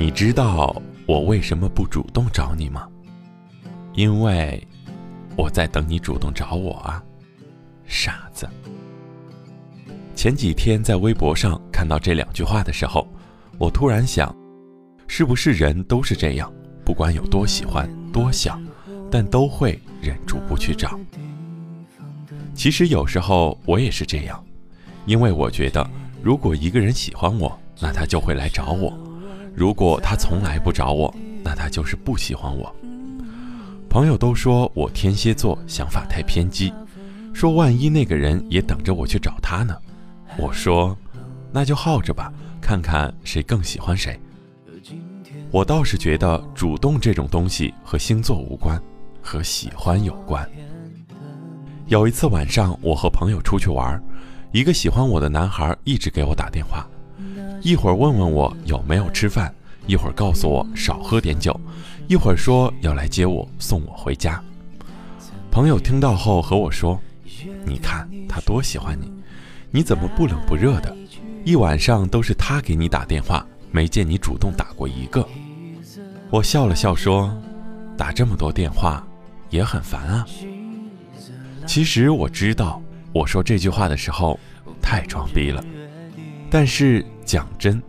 你知道我为什么不主动找你吗？因为我在等你主动找我啊，傻子。前几天在微博上看到这两句话的时候，我突然想，是不是人都是这样，不管有多喜欢、多想，但都会忍住不去找。其实有时候我也是这样，因为我觉得，如果一个人喜欢我，那他就会来找我；如果他从来不找我，那他就是不喜欢我。朋友都说我天蝎座想法太偏激，说万一那个人也等着我去找他呢？我说，那就耗着吧，看看谁更喜欢谁。我倒是觉得主动这种东西和星座无关，和喜欢有关。有一次晚上，我和朋友出去玩，一个喜欢我的男孩一直给我打电话，一会儿问问我有没有吃饭，一会儿告诉我少喝点酒，一会儿说要来接我送我回家。朋友听到后和我说：“你看他多喜欢你，你怎么不冷不热的？一晚上都是他给你打电话，没见你主动打过一个。”我笑了笑说：“打这么多电话，也很烦啊。”其实我知道，我说这句话的时候太装逼了。但是讲真，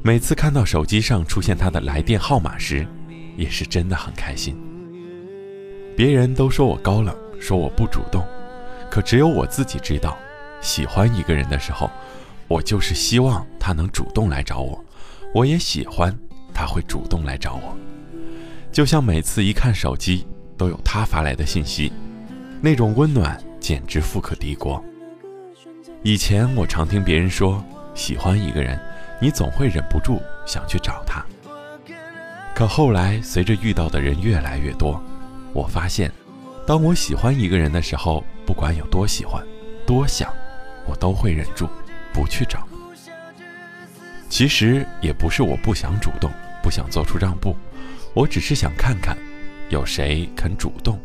每次看到手机上出现他的来电号码时，也是真的很开心。别人都说我高冷，说我不主动，可只有我自己知道，喜欢一个人的时候，我就是希望他能主动来找我，我也喜欢他会主动来找我。就像每次一看手机，都有他发来的信息。那种温暖简直富可敌国。以前我常听别人说，喜欢一个人，你总会忍不住想去找他。可后来随着遇到的人越来越多，我发现，当我喜欢一个人的时候，不管有多喜欢、多想，我都会忍住不去找。其实也不是我不想主动，不想做出让步，我只是想看看，有谁肯主动，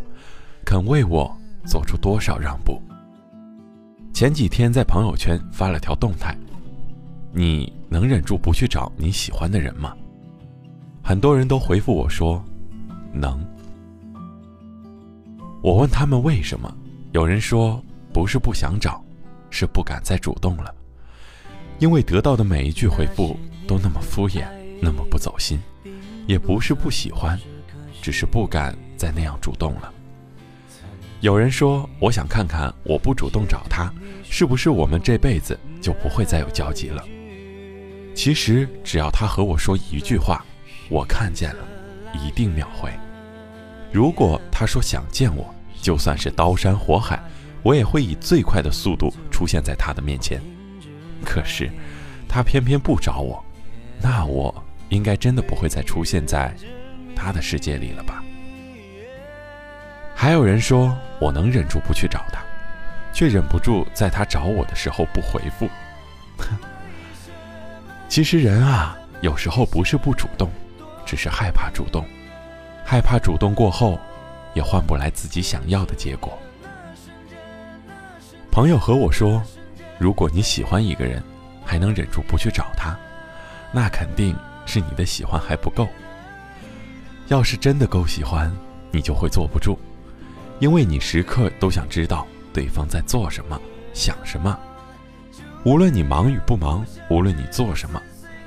肯为我。做出多少让步？前几天在朋友圈发了条动态，你能忍住不去找你喜欢的人吗？很多人都回复我说，能。我问他们为什么，有人说不是不想找，是不敢再主动了，因为得到的每一句回复都那么敷衍，那么不走心，也不是不喜欢，只是不敢再那样主动了。有人说：“我想看看，我不主动找他，是不是我们这辈子就不会再有交集了？”其实，只要他和我说一句话，我看见了，一定秒回。如果他说想见我，就算是刀山火海，我也会以最快的速度出现在他的面前。可是，他偏偏不找我，那我应该真的不会再出现在他的世界里了吧？还有人说我能忍住不去找他，却忍不住在他找我的时候不回复。其实人啊，有时候不是不主动，只是害怕主动，害怕主动过后，也换不来自己想要的结果。朋友和我说，如果你喜欢一个人，还能忍住不去找他，那肯定是你的喜欢还不够。要是真的够喜欢，你就会坐不住。因为你时刻都想知道对方在做什么、想什么，无论你忙与不忙，无论你做什么，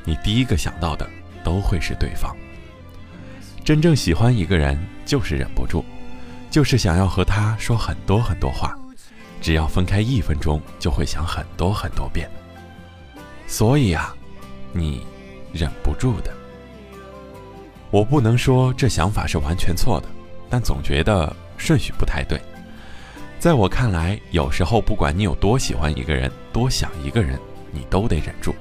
你第一个想到的都会是对方。真正喜欢一个人，就是忍不住，就是想要和他说很多很多话，只要分开一分钟，就会想很多很多遍。所以啊，你忍不住的。我不能说这想法是完全错的，但总觉得。顺序不太对，在我看来，有时候不管你有多喜欢一个人，多想一个人，你都得忍住，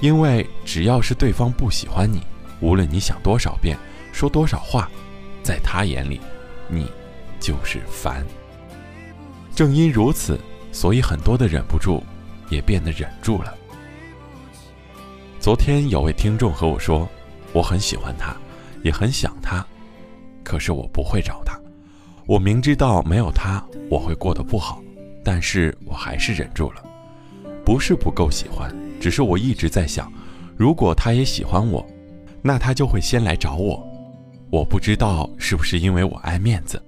因为只要是对方不喜欢你，无论你想多少遍，说多少话，在他眼里，你就是烦。正因如此，所以很多的忍不住，也变得忍住了。昨天有位听众和我说，我很喜欢他，也很想他，可是我不会找他。我明知道没有他我会过得不好，但是我还是忍住了。不是不够喜欢，只是我一直在想，如果他也喜欢我，那他就会先来找我。我不知道是不是因为我爱面子，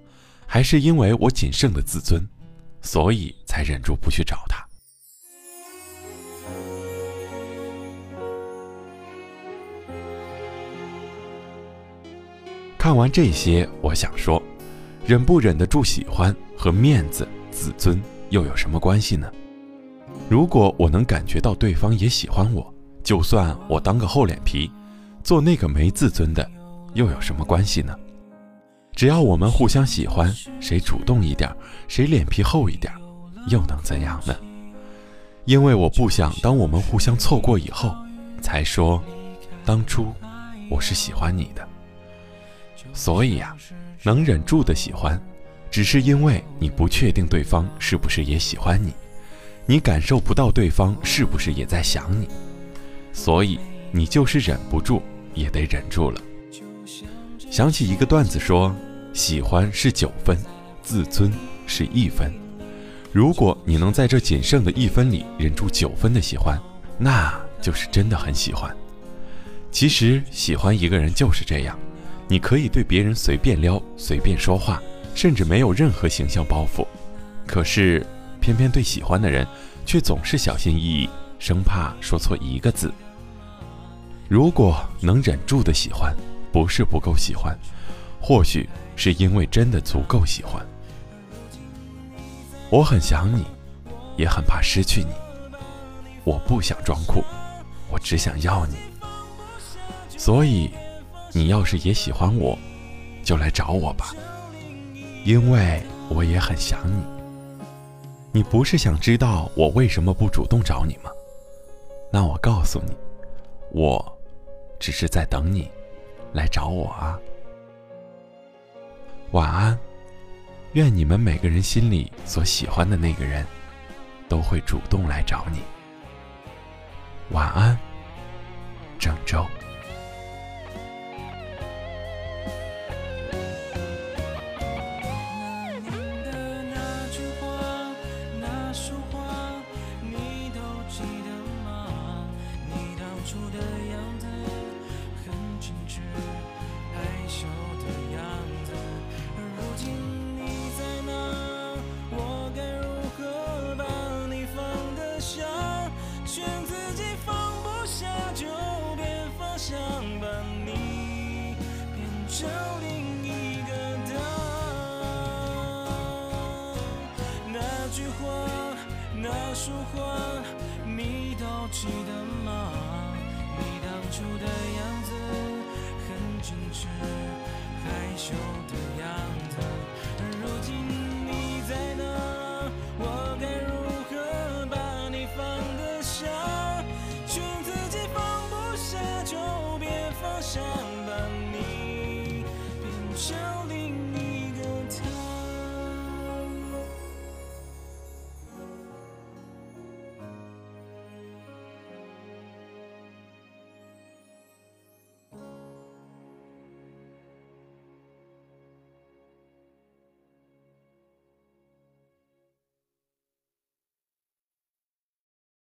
还是因为我仅剩的自尊，所以才忍住不去找他。看完这些，我想说，忍不忍得住喜欢和面子、自尊又有什么关系呢？如果我能感觉到对方也喜欢我，就算我当个厚脸皮，做那个没自尊的，又有什么关系呢？只要我们互相喜欢，谁主动一点，谁脸皮厚一点，又能怎样呢？因为我不想当我们互相错过以后，才说，当初我是喜欢你的。所以呀，能忍住的喜欢，只是因为你不确定对方是不是也喜欢你，你感受不到对方是不是也在想你，所以你就是忍不住也得忍住了。想起一个段子说，喜欢是九分，自尊是一分。如果你能在这仅剩的一分里忍住九分的喜欢，那就是真的很喜欢。其实喜欢一个人就是这样。你可以对别人随便撩、随便说话，甚至没有任何形象包袱，可是偏偏对喜欢的人，却总是小心翼翼，生怕说错一个字。如果能忍住的喜欢，不是不够喜欢，或许是因为真的足够喜欢。我很想你，也很怕失去你。我不想装酷，我只想要你。所以。你要是也喜欢我，就来找我吧，因为我也很想你。你不是想知道我为什么不主动找你吗？那我告诉你，我只是在等你来找我啊。晚安，愿你们每个人心里所喜欢的那个人，都会主动来找你。晚安，郑州。句话，那束花你都记得吗？你当初的样子很矜持，害羞的样子。而如今你在哪？